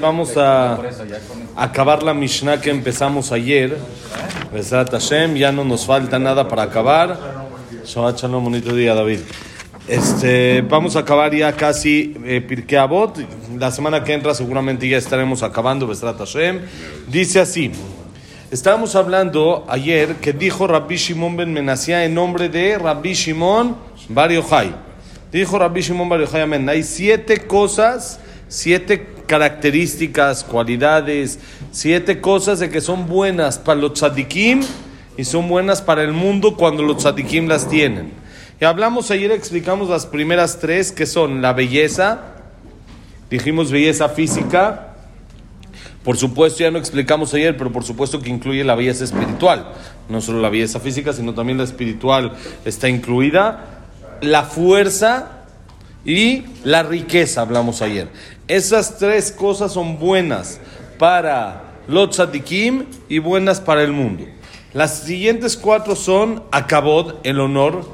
Vamos a acabar la Mishnah que empezamos ayer. Ya no nos falta nada para acabar. Shalom, bonito día, David. Este, vamos a acabar ya casi eh, Pirkei Avot. La semana que entra seguramente ya estaremos acabando Besat Hashem. Dice así. Estábamos hablando ayer que dijo Rabbi Shimon ben Menasía en nombre de Rabbi Shimon Bar. Dijo Rabbi Shimon Bar. Hay siete cosas, siete características, cualidades, siete cosas de que son buenas para los tzadikim y son buenas para el mundo cuando los tzadikim las tienen. Y hablamos ayer, explicamos las primeras tres que son la belleza, dijimos belleza física, por supuesto, ya no explicamos ayer, pero por supuesto que incluye la belleza espiritual. No solo la belleza física, sino también la espiritual está incluida. La fuerza y la riqueza, hablamos ayer. Esas tres cosas son buenas para los tzadikim y buenas para el mundo. Las siguientes cuatro son akabod, el honor.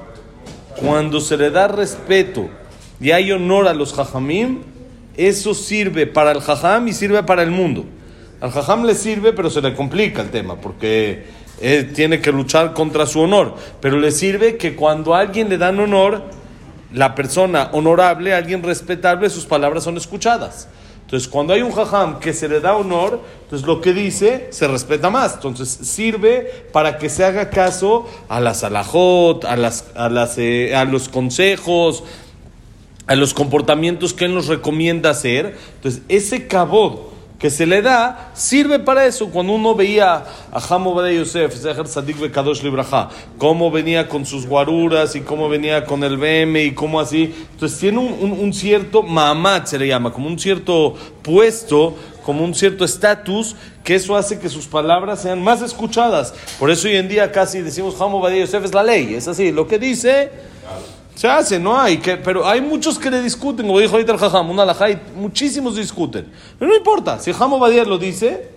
Cuando se le da respeto y hay honor a los jajamim, eso sirve para el jajam y sirve para el mundo. Al jajam le sirve, pero se le complica el tema, porque él tiene que luchar contra su honor. Pero le sirve que cuando a alguien le dan honor, la persona honorable, alguien respetable, sus palabras son escuchadas. Entonces, cuando hay un jajam que se le da honor, entonces lo que dice se respeta más. Entonces, sirve para que se haga caso a las alajot, a, las, a, las, eh, a los consejos, a los comportamientos que él nos recomienda hacer. Entonces, ese cabot que se le da sirve para eso. Cuando uno veía a Hamo de Yosef, Sadik Bekadosh Libraja, cómo venía con sus guaruras y cómo venía con el BM y cómo así. Entonces tiene un, un, un cierto mamat, se le llama, como un cierto puesto, como un cierto estatus, que eso hace que sus palabras sean más escuchadas. Por eso hoy en día casi decimos Hamo de Yosef es la ley, es así. Lo que dice. Se hace, no hay, que, pero hay muchos que le discuten, como dijo ahorita el Jajam, una alajá, muchísimos discuten. Pero no importa, si Jamo Badía lo dice,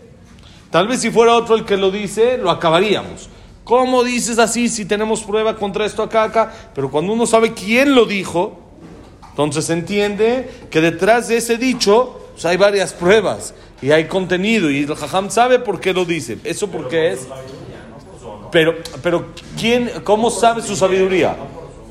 tal vez si fuera otro el que lo dice, lo acabaríamos. ¿Cómo dices así si tenemos prueba contra esto acá, acá? Pero cuando uno sabe quién lo dijo, entonces se entiende que detrás de ese dicho pues hay varias pruebas y hay contenido y el Jajam sabe por qué lo dice. ¿Eso por qué es? Pero, pero ¿quién, ¿cómo sabe su sabiduría?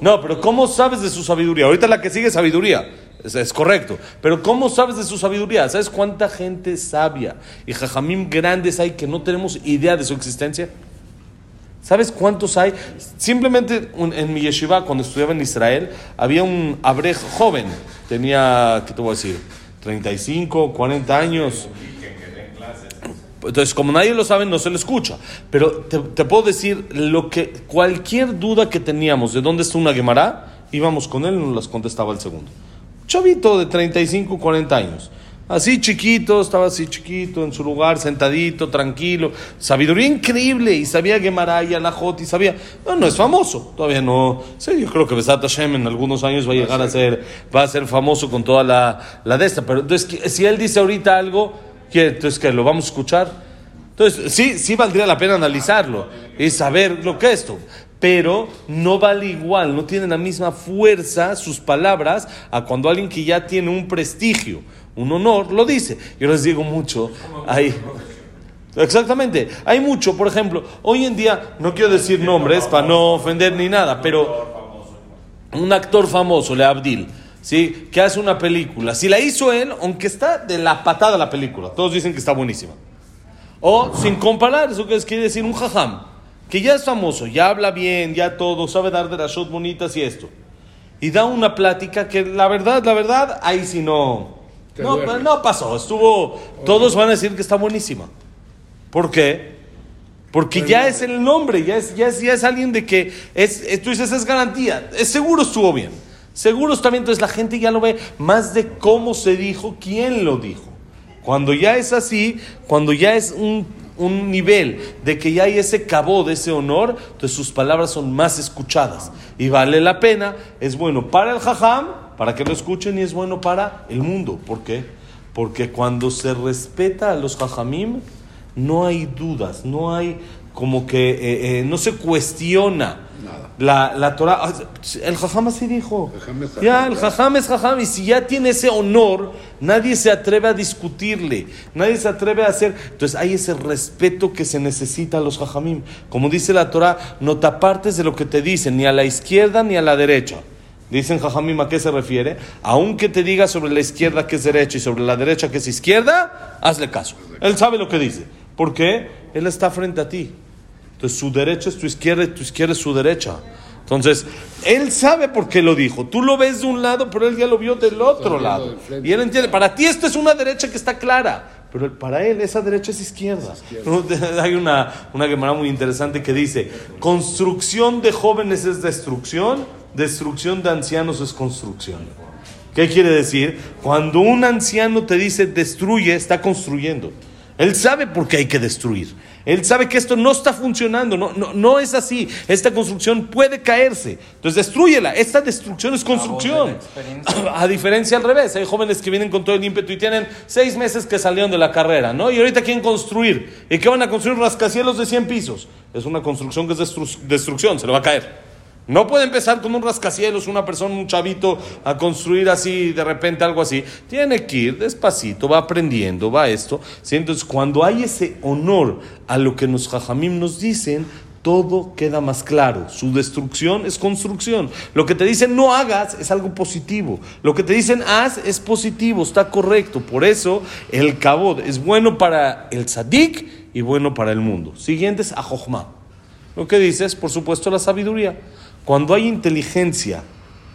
No, pero ¿cómo sabes de su sabiduría? Ahorita la que sigue sabiduría. Es, correcto. Pero ¿cómo sabes de su sabiduría? ¿Sabes cuánta gente sabia y jajamim grandes hay que no tenemos idea de su existencia? ¿Sabes cuántos hay? Simplemente en mi yeshiva, cuando estudiaba en Israel, había un abrej joven. Tenía, ¿qué te voy a decir? 35, 40 años. Entonces, como nadie lo sabe, no se lo escucha. Pero te, te, puedo decir lo que cualquier duda que teníamos de dónde está una Gemara, íbamos con él y nos las contestaba el segundo. Chavito de 35, 40 años. Así chiquito, estaba así chiquito, en su lugar, sentadito, tranquilo. Sabiduría increíble. Y sabía Gemara y Alajot y sabía. No, no es famoso. Todavía no. Sí, yo creo que Besat Hashem en algunos años va a llegar a ser, va a ser famoso con toda la, la de esta. Pero entonces, si él dice ahorita algo, ¿qué? entonces que lo vamos a escuchar. Entonces, sí, sí valdría la pena analizarlo y saber lo que es esto. Pero no vale igual, no tiene la misma fuerza sus palabras a cuando alguien que ya tiene un prestigio, un honor, lo dice. Yo les digo mucho, hay, exactamente, hay mucho, por ejemplo, hoy en día, no quiero decir nombres para no ofender ni nada, pero un actor famoso, Le Abdil, ¿sí? que hace una película, si la hizo él, aunque está de la patada la película, todos dicen que está buenísima. O sin comparar, eso que quiere decir un jajam, que ya es famoso, ya habla bien, ya todo, sabe dar de las shows bonitas y esto. Y da una plática que la verdad, la verdad, ahí sí no. No, no pasó, estuvo. Todos van a decir que está buenísima. ¿Por qué? Porque ya es el nombre, ya es, ya es, ya es alguien de que es, tú dices, es garantía, es seguro estuvo bien. Seguro está bien, entonces la gente ya lo ve más de cómo se dijo, quién lo dijo. Cuando ya es así, cuando ya es un, un, nivel de que ya hay ese cabo de ese honor, entonces sus palabras son más escuchadas. Y vale la pena, es bueno para el jajam, para que lo escuchen, y es bueno para el mundo. ¿Por qué? Porque cuando se respeta a los jajamim, no hay dudas, no hay como que eh, eh, no se cuestiona. La, la Torah, ah, el jajam así dijo. Ya, el jajam es jajam. Y si ya tiene ese honor, nadie se atreve a discutirle. Nadie se atreve a hacer. Entonces hay ese respeto que se necesita a los jajamim. Como dice la Torah, no te apartes de lo que te dicen, ni a la izquierda ni a la derecha. Dicen Jajamim a qué se refiere. Aunque te diga sobre la izquierda que es derecha y sobre la derecha que es izquierda, hazle caso. Él sabe lo que dice. ¿Por qué? Él está frente a ti. Entonces su derecha es tu izquierda y tu izquierda es su derecha. Entonces, él sabe por qué lo dijo. Tú lo ves de un lado, pero él ya lo vio del otro lado. Y él entiende, para ti esto es una derecha que está clara, pero para él esa derecha es izquierda. Hay una, una muy interesante que dice, construcción de jóvenes es destrucción, destrucción de ancianos es construcción. ¿Qué quiere decir? Cuando un anciano te dice destruye, está construyendo. Él sabe por qué hay que destruir. Él sabe que esto no está funcionando, no, no, no es así. Esta construcción puede caerse. Entonces, destruyela. Esta destrucción es construcción. A diferencia al revés, hay jóvenes que vienen con todo el ímpetu y tienen seis meses que salieron de la carrera, ¿no? Y ahorita quieren construir. ¿Y qué van a construir? Rascacielos de 100 pisos. Es una construcción que es destrucción, se le va a caer. No puede empezar con un rascacielos, una persona, un chavito, a construir así, de repente algo así. Tiene que ir despacito, va aprendiendo, va esto. Entonces, cuando hay ese honor a lo que los jajamim nos dicen, todo queda más claro. Su destrucción es construcción. Lo que te dicen no hagas es algo positivo. Lo que te dicen haz es positivo, está correcto. Por eso el kabod es bueno para el tzadik y bueno para el mundo. Siguiente es ajochma. Lo que dices, por supuesto, la sabiduría. Cuando hay inteligencia,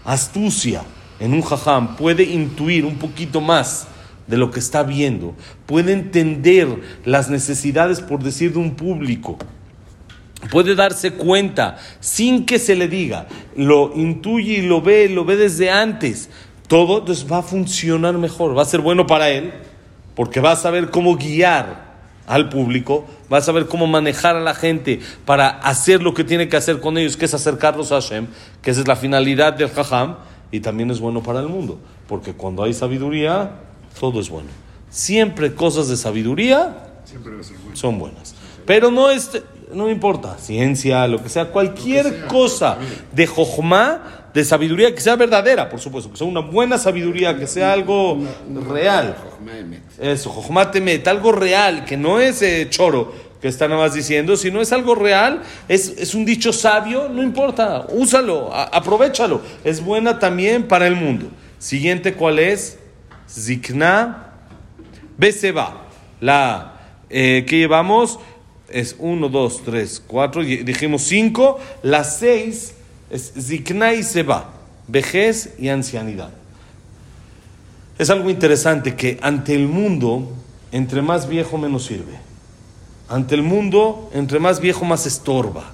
astucia en un jajam, puede intuir un poquito más de lo que está viendo, puede entender las necesidades, por decir, de un público, puede darse cuenta sin que se le diga, lo intuye y lo ve, lo ve desde antes, todo entonces va a funcionar mejor, va a ser bueno para él, porque va a saber cómo guiar al público, va a saber cómo manejar a la gente para hacer lo que tiene que hacer con ellos, que es acercarlos a Hashem, que esa es la finalidad del Jajam, y también es bueno para el mundo, porque cuando hay sabiduría, todo es bueno. Siempre cosas de sabiduría son buenas. Pero no, es, no importa, ciencia, lo que sea, cualquier cosa de Jochma de sabiduría que sea verdadera, por supuesto, que sea una buena sabiduría, que sea algo real. Eso, Jochmatemet, algo real, que no es eh, choro que está nada más diciendo, sino es algo real, es, es un dicho sabio, no importa, úsalo, aprovechalo, es buena también para el mundo. Siguiente, ¿cuál es? Zikna Beseba. La eh, que llevamos es 1, 2, 3, 4, dijimos 5, la 6 es zikna y seba, vejez y ancianidad. Es algo interesante que ante el mundo, entre más viejo menos sirve. Ante el mundo, entre más viejo más estorba.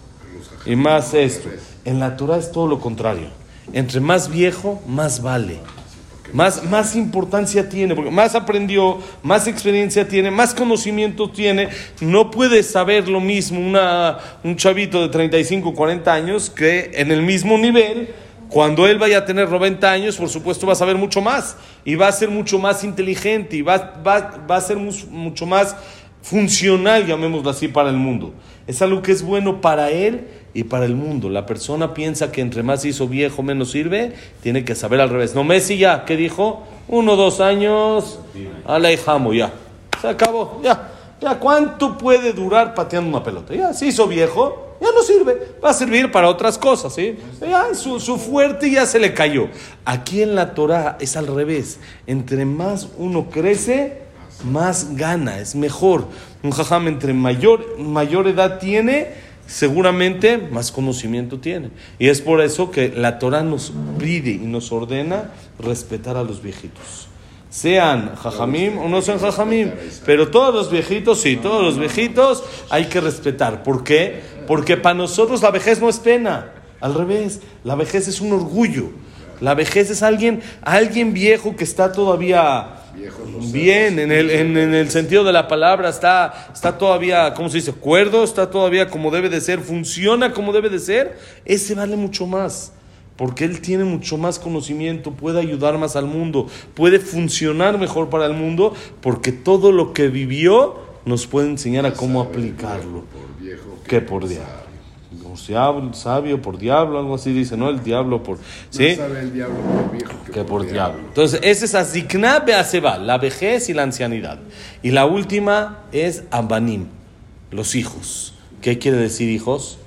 Y más esto. En la Torah es todo lo contrario. Entre más viejo, más vale. Más, más importancia tiene, porque más aprendió, más experiencia tiene, más conocimiento tiene. No puede saber lo mismo una, un chavito de 35, 40 años que en el mismo nivel. Cuando él vaya a tener 90 años, por supuesto va a saber mucho más y va a ser mucho más inteligente y va, va, va a ser mucho más funcional, llamémoslo así, para el mundo. Es algo que es bueno para él y para el mundo. La persona piensa que entre más hizo viejo menos sirve, tiene que saber al revés. No, Messi ya, ¿qué dijo? Uno, dos años, alejamo, ya. Se acabó, ya. Ya, ¿cuánto puede durar pateando una pelota? Ya, se hizo viejo, ya no sirve. Va a servir para otras cosas, ¿sí? Ya, su, su fuerte ya se le cayó. Aquí en la Torah es al revés. Entre más uno crece, más gana, es mejor. Un jajam entre mayor, mayor edad tiene, seguramente más conocimiento tiene. Y es por eso que la Torah nos pide y nos ordena respetar a los viejitos. Sean jajamim o no sean jajamim, pero todos los viejitos, sí, todos los viejitos hay que respetar. ¿Por qué? Porque para nosotros la vejez no es pena, al revés, la vejez es un orgullo. La vejez es alguien, alguien viejo que está todavía Bien, en el, en, el, sentido de la palabra está, está todavía, ¿cómo se dice? Cuerdo, está todavía como debe de ser, funciona como debe de ser. Ese vale mucho más, porque él tiene mucho más conocimiento, puede ayudar más al mundo, puede funcionar mejor para el mundo, porque todo lo que vivió nos puede enseñar a cómo aplicarlo. que por diablo. Diablo, sabio por diablo, algo así dice, ¿no? El diablo por. ¿Sí? No sabe el diablo por viejo que, que por diablo. Entonces, ese es Azikna Beaseba, la vejez y la ancianidad. Y la última es Abanim, los hijos. ¿Qué quiere decir hijos?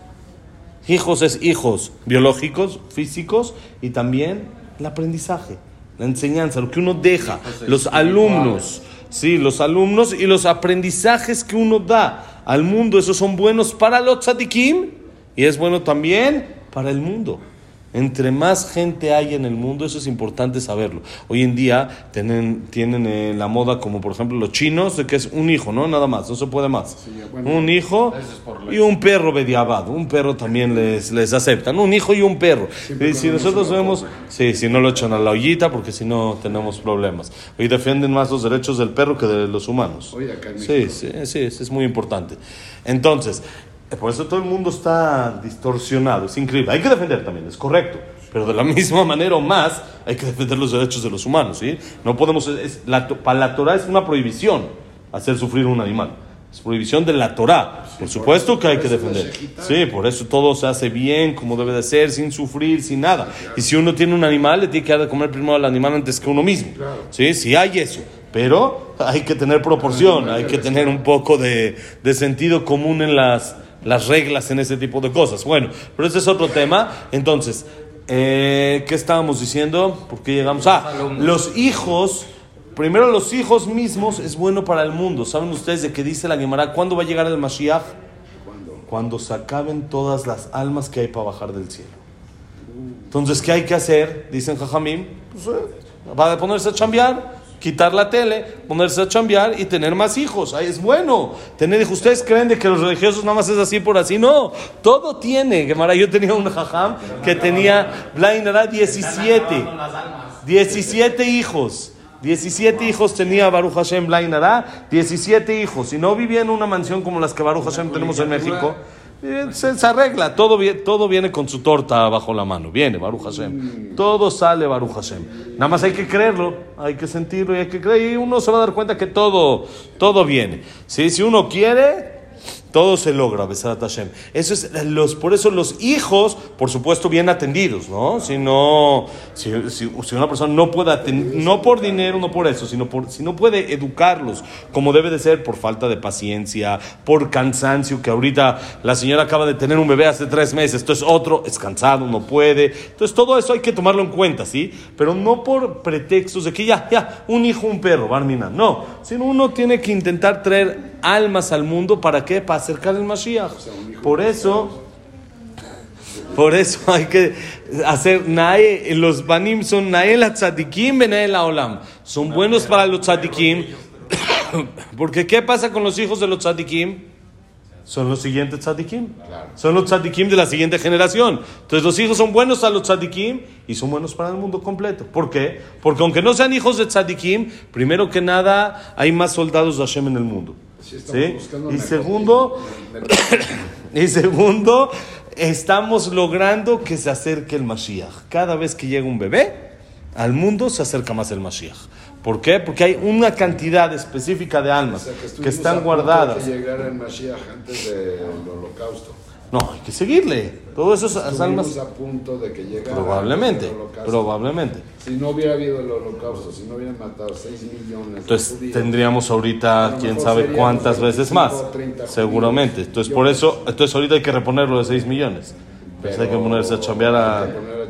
Hijos es hijos biológicos, físicos y también el aprendizaje, la enseñanza, lo que uno deja, los alumnos, sí, los alumnos y los aprendizajes que uno da al mundo, esos son buenos para los tzadikim y es bueno también para el mundo. Entre más gente hay en el mundo, eso es importante saberlo. Hoy en día tienen, tienen eh, la moda como por ejemplo los chinos, de que es un hijo, ¿no? Nada más, no se puede más. Sí, bueno, un hijo es y un perro bediabado. Un perro también les, les aceptan. Un hijo y un perro. Y si nosotros vemos, sí, si no lo echan a la ollita, porque si no tenemos problemas. Hoy defienden más los derechos del perro que de los humanos. Oye, acá en Sí, sí, sí, es muy importante. Entonces, por eso todo el mundo está distorsionado, es increíble. Hay que defender también, es correcto. Pero de la misma manera o más, hay que defender los derechos de los humanos, ¿sí? No podemos, es- la, para la Torah es una prohibición hacer sufrir un animal. Es prohibición de la Torah. Por supuesto que hay que defender. Sí, por eso todo se hace bien, como debe de ser, sin sufrir, sin nada. Y si uno tiene un animal, le tiene que dar de comer primero al animal antes que uno mismo. Claro. Sí, sí hay eso. Pero hay que tener proporción, hay que tener un poco de, de sentido común en las, las reglas en ese tipo de cosas. Bueno, pero ese es otro tema. Entonces, eh, ¿qué estábamos diciendo? ¿Por qué llegamos? Ah, los hijos, primero los hijos mismos es bueno para el mundo. ¿Saben ustedes de qué dice la Gemara? ¿Cuándo va a llegar el Mashiach? Cuando se acaben todas las almas que hay para bajar del cielo. Entonces, ¿qué hay que hacer? Dicen Jajamim, pues, eh, va a ponerse a chambear, quitar la tele, ponerse a chambear y tener más hijos. Ahí es bueno tener. ¿Ustedes creen de que los religiosos nada más es así por así? No, todo tiene. Gemara, yo tenía un Jajam que tenía, Blainara, 17. 17 hijos. 17 hijos tenía Baruch Hashem Blainara, 17 hijos. Y no vivía en una mansión como las que Baruch Hashem tenemos en México. Se, se arregla, todo, todo viene con su torta bajo la mano. Viene Baruch Hashem. Todo sale Baruch Hashem. Nada más hay que creerlo, hay que sentirlo y hay que creer. Y uno se va a dar cuenta que todo, todo viene. ¿Sí? Si uno quiere, todo se logra, Besarat Hashem. Eso es los, por eso los hijos, por supuesto, bien atendidos, ¿no? Si no, si, si- si una persona no puede atender, no por dinero, no por eso, sino por, si no puede educarlos como debe de ser, por falta de paciencia, por cansancio, que ahorita la señora acaba de tener un bebé hace tres meses, entonces otro es cansado, no puede. Entonces todo eso hay que tomarlo en cuenta, ¿sí? Pero no por pretextos de que ya, ya, un hijo, un perro, Barmina. No, sino uno tiene que intentar traer almas al mundo, ¿para qué? Para acercar el Mashiach. Por eso... Por eso hay que hacer los banim son nael tzadikim benael olam. Son buenos para los tzadikim. Porque ¿qué pasa con los hijos de los tzadikim? Son los siguientes tzadikim. Son los tzadikim de la siguiente generación. Entonces los hijos son buenos a los tzadikim y son buenos para el mundo completo. ¿Por qué? Porque aunque no sean hijos de tzadikim, primero que nada hay más soldados de Hashem en el mundo. Y segundo, y segundo, estamos logrando que se acerque el Mashiach. Cada vez que llega un bebé al mundo, se acerca más el Mashiach. ¿Por qué? Porque hay una cantidad específica de O almas sea, que están guardadas. De que llegara el Mashiach antes del holocausto. No, hay que seguirle. Todas esas almas. Estuvimos a punto de que llegara Probablemente, holocausto. probablemente. Si no hubiera habido el holocausto, si no hubieran matado 6 millones Entonces judíos, tendríamos ahorita quién sabe cuántas veces 25 más. o 30 Seguramente. Entonces por eso, entonces ahorita hay que reponerlo de 6 millones. Entonces hay que ponerse a chambear a-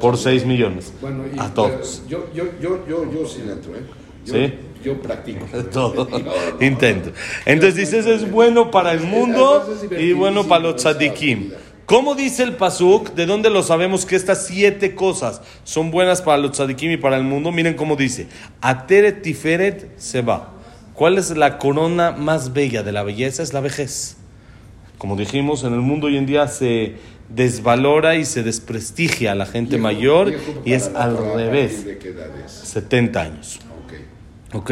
por chambear. 6 millones. Bueno, y- a todos. Yo, yo, yo, yo, yo sí le entro, ¿eh? Yo, ¿Sí? Yo practico. Todo. No, no, Intento. Entonces dices, es bueno para el mundo y bueno para los tzadikim. ¿Cómo dice el Pasuk? ¿De dónde lo sabemos que estas siete cosas son buenas para los tzadikim y para el mundo? Miren cómo dice. Ateret tiferet se va. ¿Cuál es la corona más bella de la belleza? Es la vejez. Como dijimos, en el mundo hoy en día se desvalora y se desprestigia a la gente Viejo- mayor viejo y es al Torah, ¿a revés. partir ¿De qué edad es? 70 años. Ok.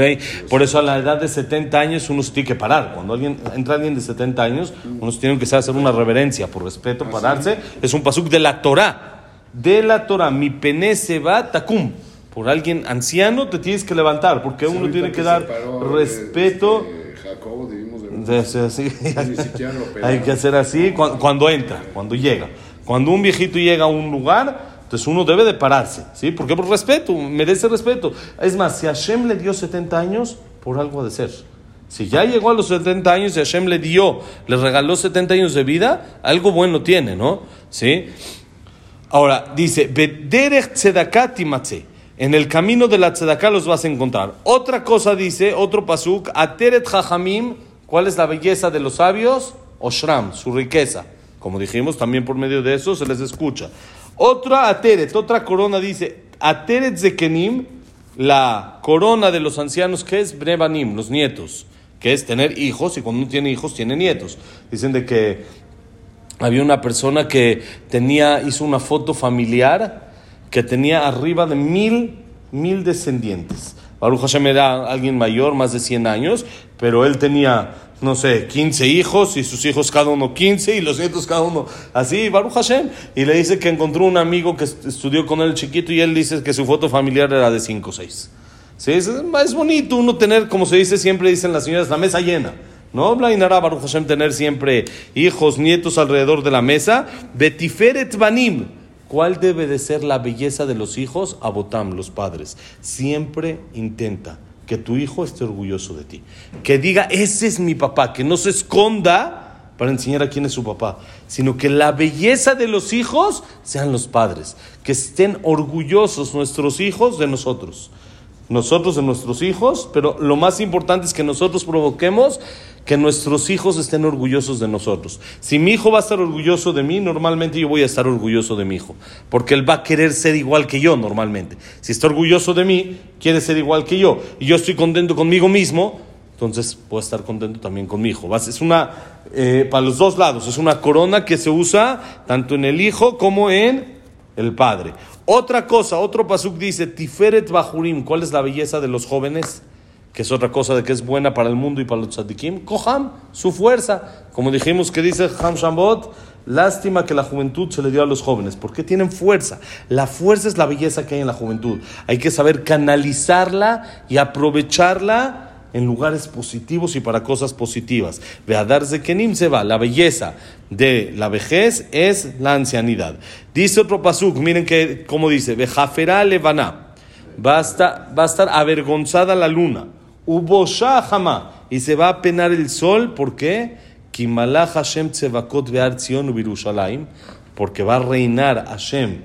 Por eso a la edad de 70 años uno se tiene que parar. Cuando alguien, entra alguien de 70 años, uno se tiene que hacer una reverencia por respeto, pararse. Es un pasuk de la Torah. De la Torah. Mi pene se va takum. Por alguien anciano te tienes que levantar, porque Sí, uno tiene que dar paró, respeto. este, Jacobo de siquiera lo hay que hacer así cu- cuando, entra, cuando llega. Cuando un viejito llega a un lugar, entonces uno debe de pararse, ¿sí? Porque por respeto, merece respeto. Es más, si Hashem le dio 70 años, por algo ha de ser. Si ya llegó a los 70 años y Hashem le dio, le regaló 70 años de vida, algo bueno tiene, ¿no? ¿Sí? Ahora, dice. En el camino de la tzedaká los vas a encontrar. Otra cosa dice, otro pasuk, ateret jajamim, ¿cuál es la belleza de los sabios? Oshram, su riqueza. Como dijimos, también por medio de eso se les escucha. Otra ateret, otra corona dice, ateret zekenim, la corona de los ancianos, que es brebanim, los nietos, que es tener hijos, y cuando uno tiene hijos, tiene nietos. Dicen de que había una persona que tenía, hizo una foto familiar que tenía arriba de mil, mil descendientes. Baruch Hashem era alguien mayor, más de 100 años, pero él tenía, no sé, 15 hijos y sus hijos cada uno 15 y los nietos cada uno así, Baruch Hashem. Y le dice que encontró un amigo que est- estudió con él chiquito y él dice que su foto familiar era de 5 o 6. Sí, es, bonito uno tener, como se dice siempre, dicen las señoras, la mesa llena. No, Blainara Baruch Hashem, tener siempre hijos, nietos alrededor de la mesa. Betiferet Banim. ¿Cuál debe de ser la belleza de los hijos? Abotam, los padres. Siempre intenta que tu hijo esté orgulloso de ti. Que diga, ese es mi papá. Que no se esconda para enseñar a quién es su papá. Sino que la belleza de los hijos sean los padres. Que estén orgullosos nuestros hijos de nosotros nosotros de nuestros hijos, pero lo más importante es que nosotros provoquemos que nuestros hijos estén orgullosos de nosotros. Si mi hijo va a estar orgulloso de mí, normalmente yo voy a estar orgulloso de mi hijo, porque él va a querer ser igual que yo normalmente. Si está orgulloso de mí, quiere ser igual que yo, y yo estoy contento conmigo mismo, entonces puedo estar contento también con mi hijo. Es una, eh, para los dos lados, es una corona que se usa tanto en el hijo como en el padre. Otra cosa, otro pasuk dice, Tiferet Bahurim, ¿cuál es la belleza de los jóvenes? Que es otra cosa de que es buena para el mundo y para los tzadikim. Koham, su fuerza. Como dijimos que dice Ham Shambot, lástima que la juventud se le dio a los jóvenes. porque tienen fuerza? La fuerza es la belleza que hay en la juventud. Hay que saber canalizarla y aprovecharla en lugares positivos y para cosas positivas. Veadarse Kenim se va. La belleza de la vejez es la ancianidad. Dice otro pasuk, miren que, como dice, Vejafera levana. Va a, estar, va a estar avergonzada la luna. Ubosha jama. Y se va a penar el sol. ¿Por qué? Kimalach Hashem tzevakot ve'ar Zion ubirushalayim. Porque va a reinar Hashem,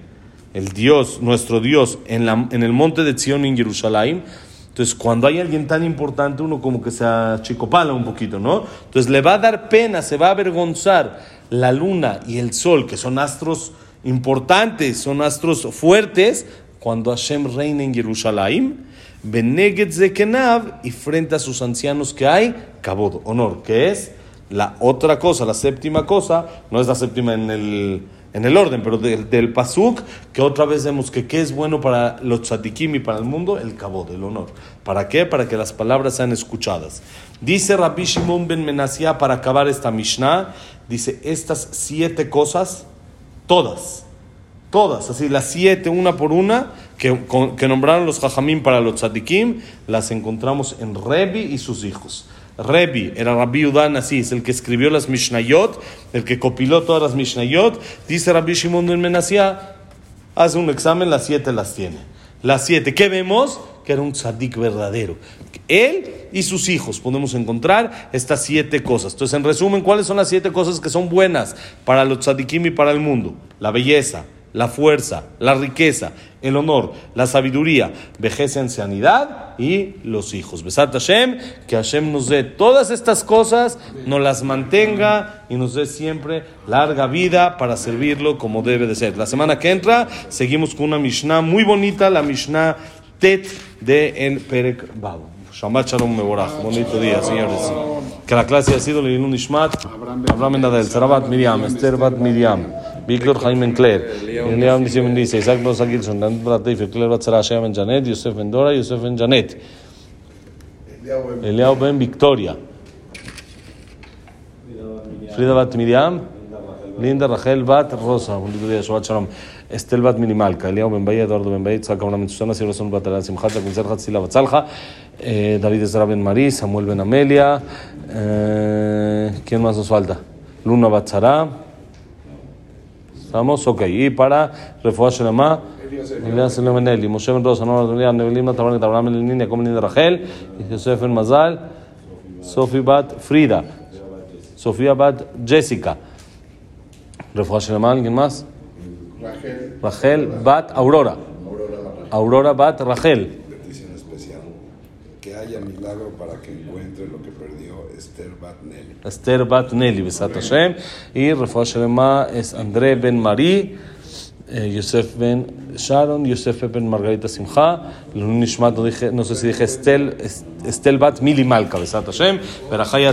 el Dios, nuestro Dios, en, la, en el monte de Zion en Jerusalén. Entonces, cuando hay alguien tan importante, uno como que se achicopala un poquito, ¿no? Entonces, le va a dar pena, se va a avergonzar la luna y el sol, que son astros importantes, son astros fuertes, cuando Hashem reina en Jerusalén, y frente a sus ancianos que hay, Kabod, honor, que es la otra cosa, la séptima cosa, no es la séptima en el, en el orden, pero del, del pasuk, que otra vez vemos que qué es bueno para los tzadikim y para el mundo, el kabod, el honor. ¿Para qué? Para que las palabras sean escuchadas. Dice Rabbi Shimon ben Menasía, para acabar esta Mishnah, dice, estas siete cosas, todas, todas, así las siete, una por una, que, nombraron los jajamim para los tzadikim, las encontramos en Rebi y sus hijos. Rebi era Rabbi Udan así, es el que escribió las Mishnayot, el que compiló todas las Mishnayot. Dice Rabbi Shimon ben Menasía, hace un examen, las siete las tiene. Las siete, ¿qué vemos? Que era un tzadik verdadero. Él y sus hijos podemos encontrar estas siete cosas. Entonces, en resumen, ¿cuáles son las siete cosas que son buenas para los tzadikim y para el mundo? La belleza, la fuerza, la riqueza, el honor, la sabiduría, vejez y ancianidad y los hijos. Besat Hashem, que Hashem nos dé todas estas cosas, nos las mantenga y nos dé siempre larga vida para servirlo como debe de ser. La semana que entra seguimos con una Mishnah muy bonita, la Mishnah Tet de El Perek Babo. Shabbat Shalom Mevorach. Bonito día, señores. Que la clase ha sido Leilun Nishmat, Abraham Ben Adel, Sarabat Miriam, Esther Bat Miriam, Víctor Jaime Encler, Eliam Nice Ben Dice, Isaac Rosa Gilson, Dan Brateif, Encler Bat Sarah Shea Ben Janet, Yosef Ben Dora, Yosef Ben Janet, Eliao Ben Victoria, Frida Bat Miriam, Linda Rachel Bat Rosa. Bonito día, Shabbat Shalom. Estel Bat Minimalka, Eliao Ben Bahía, Eduardo Ben Bahía, Tzaka Abraham Susana, Silva Son Batalá, Simchat, Kunzer Hatzila Batzalja, eh, David Ezra Ben Marí, Samuel Ben Amelia, eh, ¿quién más nos falta? Luna Batzara. ¿Estamos? Ok. Y para Refuah Shelema, Elias Lemeneli, Moshe Ben Rosa, Nora Rachel, Ben Mazal, Sofi Bat Frida, Sofía Bat Jessica. ¿alguien más? Rachel Bat Aurora. Aurora Bat Rachel. petición especial. Que haya milagro para que encuentre lo que perdió Esther Batnelli. Esther Bat Nelly, Besat Hashem. Y Refuah Shelema es André Ben Marí, eh, Yosef Ben Sharon, Yosef Ben Margarita Simcha. Lun Nishmat, no, dije, no sé si dije Estel, Es- Estel Bat Mili Malka, Besat Hashem. Berajay